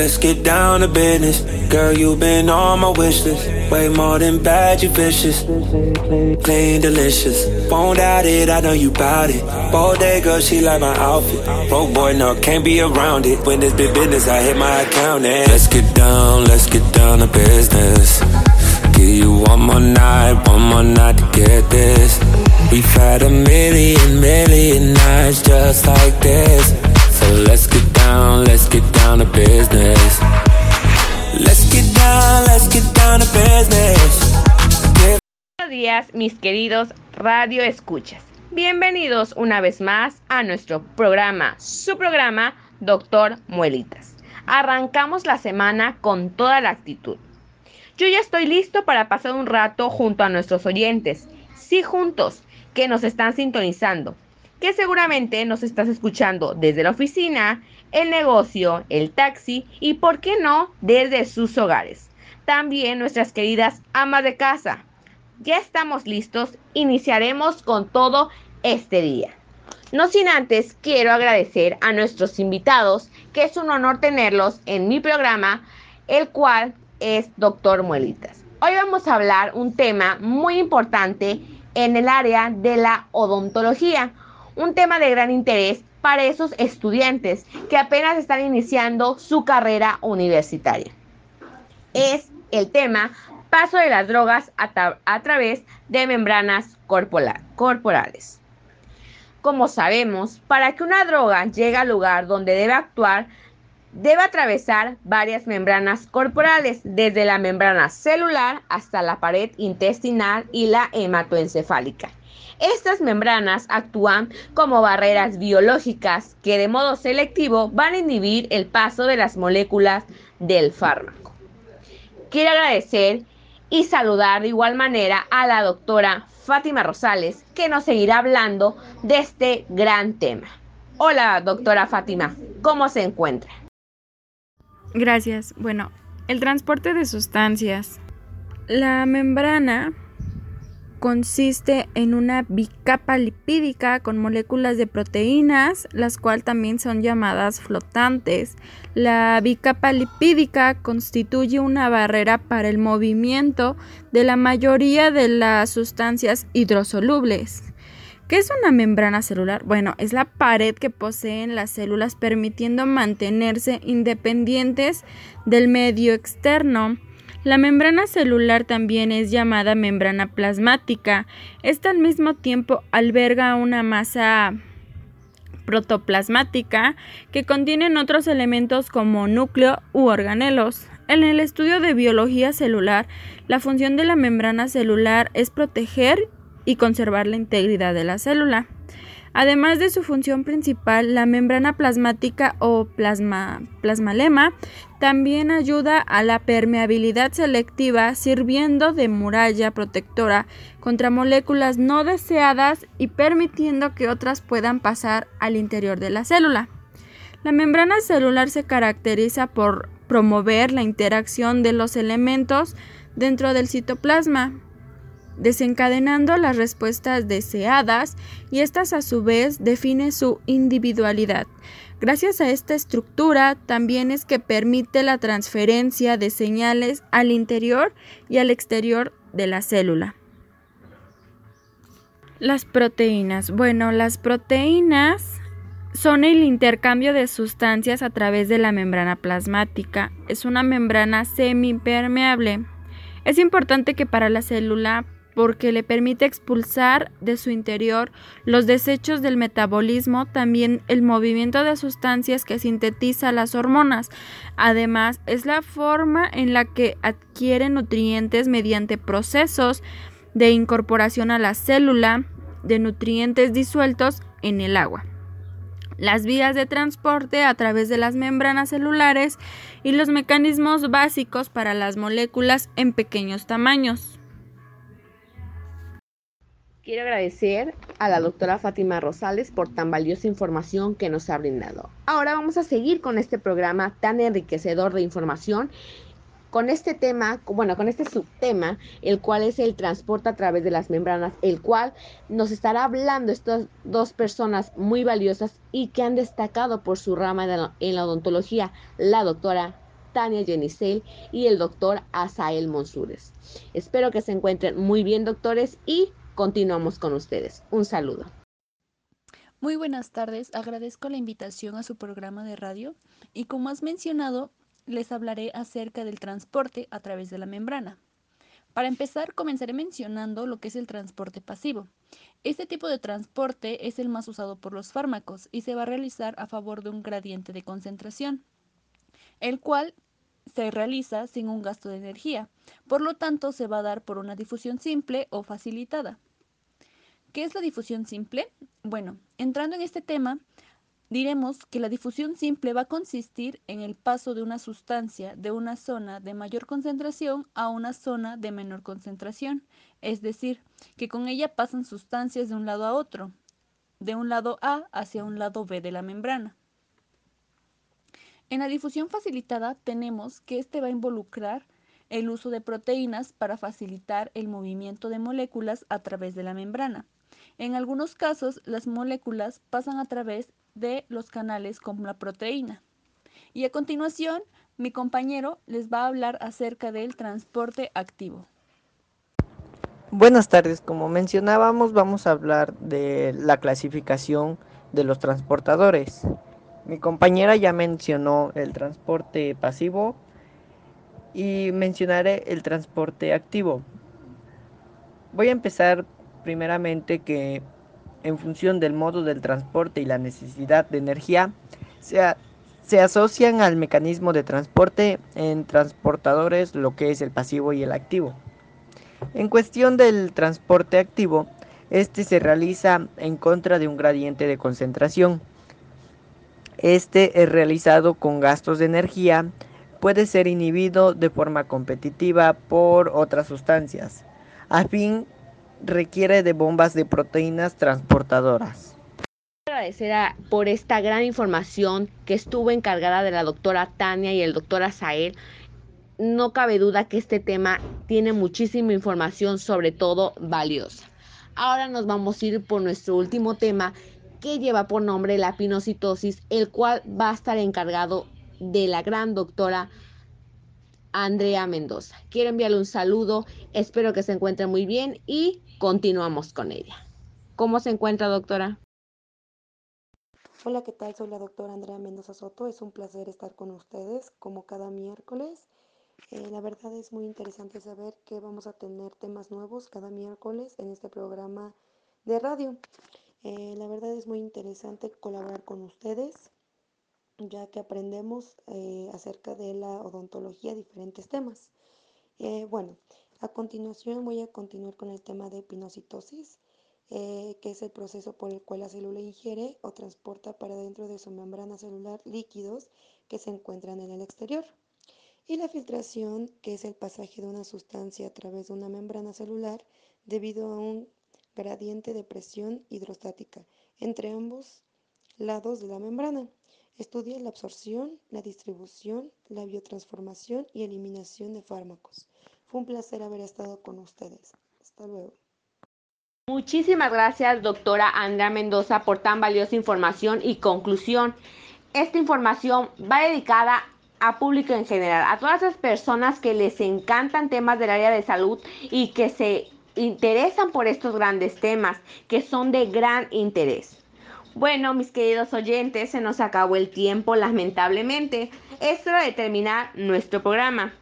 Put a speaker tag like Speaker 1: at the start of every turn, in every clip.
Speaker 1: Let's get down to business. Girl, you've been on my wish list. Way more than bad, you vicious. Clean, delicious. Won't doubt it, I know you bout it. Bodega, she like my outfit. Broke boy, no, can't be around it. When it's big business, I hit my account and let's get down, let's get down to business. Give you one more night, one more night to get this. We've had a million, million nights just like this. Let's get down, let's get down to business. Let's get down, let's get down to business.
Speaker 2: Buenos días, mis queridos radio escuchas. Bienvenidos una vez más a nuestro programa, su programa, Doctor Muelitas. Arrancamos la semana con toda la actitud. Yo ya estoy listo para pasar un rato junto a nuestros oyentes, sí juntos, que nos están sintonizando que seguramente nos estás escuchando desde la oficina, el negocio, el taxi y, por qué no, desde sus hogares. También nuestras queridas amas de casa. Ya estamos listos, iniciaremos con todo este día. No sin antes quiero agradecer a nuestros invitados, que es un honor tenerlos en mi programa, el cual es Doctor Muelitas. Hoy vamos a hablar un tema muy importante en el área de la odontología un tema de gran interés para esos estudiantes que apenas están iniciando su carrera universitaria. Es el tema paso de las drogas a, través de membranas corporales. Como sabemos, para que una droga llegue al lugar donde debe actuar, debe atravesar varias membranas corporales, desde la membrana celular hasta la pared intestinal y la hematoencefálica. Estas membranas actúan como barreras biológicas que de modo selectivo van a inhibir el paso de las moléculas del fármaco. Quiero agradecer y saludar de igual manera a la doctora Fátima Rosales, que nos seguirá hablando de este gran tema. Hola, doctora Fátima, ¿cómo se encuentra?
Speaker 3: Gracias. Bueno, el transporte de sustancias. La membrana consiste en una bicapa lipídica con moléculas de proteínas, las cuales también son llamadas flotantes. La bicapa lipídica constituye una barrera para el movimiento de la mayoría de las sustancias hidrosolubles. ¿Qué es una membrana celular? Bueno, es la pared que poseen las células permitiendo mantenerse independientes del medio externo. La membrana celular también es llamada membrana plasmática. Esta al mismo tiempo alberga una masa protoplasmática que contienen otros elementos como núcleo u organelos. En el estudio de biología celular, la función de la membrana celular es proteger y conservar la integridad de la célula. Además de su función principal, la membrana plasmática o plasma, plasmalema también ayuda a la permeabilidad selectiva sirviendo de muralla protectora contra moléculas no deseadas y permitiendo que otras puedan pasar al interior de la célula. La membrana celular se caracteriza por promover la interacción de los elementos dentro del citoplasma, desencadenando las respuestas deseadas y estas a su vez define su individualidad. Gracias a esta estructura también es que permite la transferencia de señales al interior y al exterior de la célula. Las proteínas. Bueno, las proteínas son el intercambio de sustancias a través de la membrana plasmática. Es una membrana semipermeable. Es importante que para la célula porque le permite expulsar de su interior los desechos del metabolismo, también el movimiento de sustancias que sintetiza las hormonas. Además, es la forma en la que adquiere nutrientes mediante procesos de incorporación a la célula de nutrientes disueltos en el agua las vías de transporte a través de las membranas celulares y los mecanismos básicos para las moléculas en pequeños tamaños.
Speaker 2: Quiero agradecer a la doctora Fátima Rosales por tan valiosa información que nos ha brindado. Ahora vamos a seguir con este programa tan enriquecedor de información con este tema, bueno, con este subtema, el cual es el transporte a través de las membranas, el cual nos estará hablando estas dos personas muy valiosas y que han destacado por su rama en la odontología, la doctora Tania Jenicel y el doctor Asael Monsures. Espero que se encuentren muy bien, doctores, y continuamos con ustedes. Un saludo.
Speaker 4: Muy buenas tardes, agradezco la invitación a su programa de radio y como has mencionado, les hablaré acerca del transporte a través de la membrana. Para empezar, comenzaré mencionando lo que es el transporte pasivo. Este tipo de transporte es el más usado por los fármacos y se va a realizar a favor de un gradiente de concentración, el cual se realiza sin un gasto de energía, por lo tanto se va a dar por una difusión simple o facilitada. ¿Qué es la difusión simple? Bueno, entrando en este tema, diremos que la difusión simple va a consistir en el paso de una sustancia de una zona de mayor concentración a una zona de menor concentración, es decir, que con ella pasan sustancias de un lado a otro, de un lado A hacia un lado B de la membrana. En la difusión facilitada tenemos que este va a involucrar el uso de proteínas para facilitar el movimiento de moléculas a través de la membrana. En algunos casos, las moléculas pasan a través de los canales como la proteína. Y a continuación, mi compañero les va a hablar acerca del transporte activo.
Speaker 5: Buenas tardes, como mencionábamos, vamos a hablar de la clasificación de los transportadores. Mi compañera ya mencionó el transporte pasivo y mencionaré el transporte activo. Voy a empezar primeramente que en función del modo del transporte y la necesidad de energía, se, se asocian al mecanismo de transporte en transportadores lo que es el pasivo y el activo. En cuestión del transporte activo, este se realiza en contra de un gradiente de concentración. Este es realizado con gastos de energía, puede ser inhibido de forma competitiva por otras sustancias, a fin requiere de bombas de proteínas transportadoras.
Speaker 2: Agradecer por esta gran información que estuvo encargada de la doctora Tania y el doctor Asael. No cabe duda que este tema tiene muchísima información, sobre todo valiosa. Ahora nos vamos a ir por nuestro último tema que lleva por nombre la pinocitosis, el cual va a estar encargado de la gran doctora Andrea Mendoza. Quiero enviarle un saludo, espero que se encuentre muy bien y continuamos con ella. ¿Cómo se encuentra, doctora?
Speaker 6: Hola, ¿qué tal? Soy la doctora Andrea Mendoza Soto. Es un placer estar con ustedes como cada miércoles. Eh, la verdad es muy interesante saber que vamos a tener temas nuevos cada miércoles en este programa de radio. Eh, la verdad es muy interesante colaborar con ustedes ya que aprendemos eh, acerca de la odontología diferentes temas. Eh, bueno, a continuación voy a continuar con el tema de pinocitosis, eh, que es el proceso por el cual la célula ingiere o transporta para dentro de su membrana celular líquidos que se encuentran en el exterior. Y la filtración, que es el pasaje de una sustancia a través de una membrana celular debido a un gradiente de presión hidrostática entre ambos lados de la membrana. Estudia la absorción, la distribución, la biotransformación y eliminación de fármacos. Fue un placer haber estado con ustedes. Hasta luego.
Speaker 2: Muchísimas gracias, doctora Andrea Mendoza, por tan valiosa información y conclusión. Esta información va dedicada a público en general, a todas las personas que les encantan temas del área de salud y que se interesan por estos grandes temas que son de gran interés. Bueno, mis queridos oyentes, se nos acabó el tiempo, lamentablemente. Es hora de terminar nuestro programa.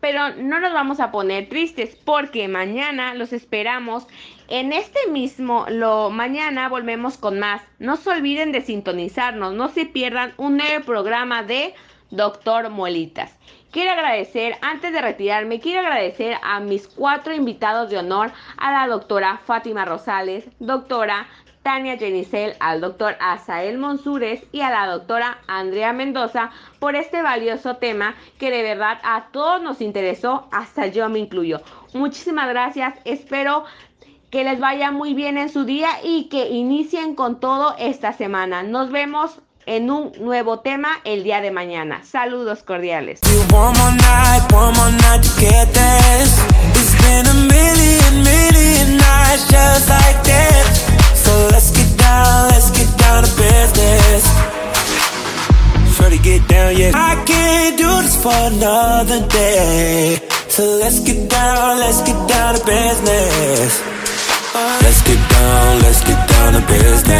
Speaker 2: Pero no nos vamos a poner tristes porque mañana los esperamos en este mismo lo mañana volvemos con más. No se olviden de sintonizarnos, no se pierdan un nuevo programa de Doctor Muelitas. Quiero agradecer, antes de retirarme, quiero agradecer a mis cuatro invitados de honor, a la doctora Fátima Rosales, doctora Tania Genicel, al doctor Asael Monsures y a la doctora Andrea Mendoza por este valioso tema que de verdad a todos nos interesó, hasta yo me incluyo. Muchísimas gracias, espero que les vaya muy bien en su día y que inicien con todo esta semana. Nos vemos en un nuevo tema el día de mañana. Saludos cordiales.
Speaker 1: for another day. So let's get down, let's get down to business. Uh, let's get down, let's get down to business.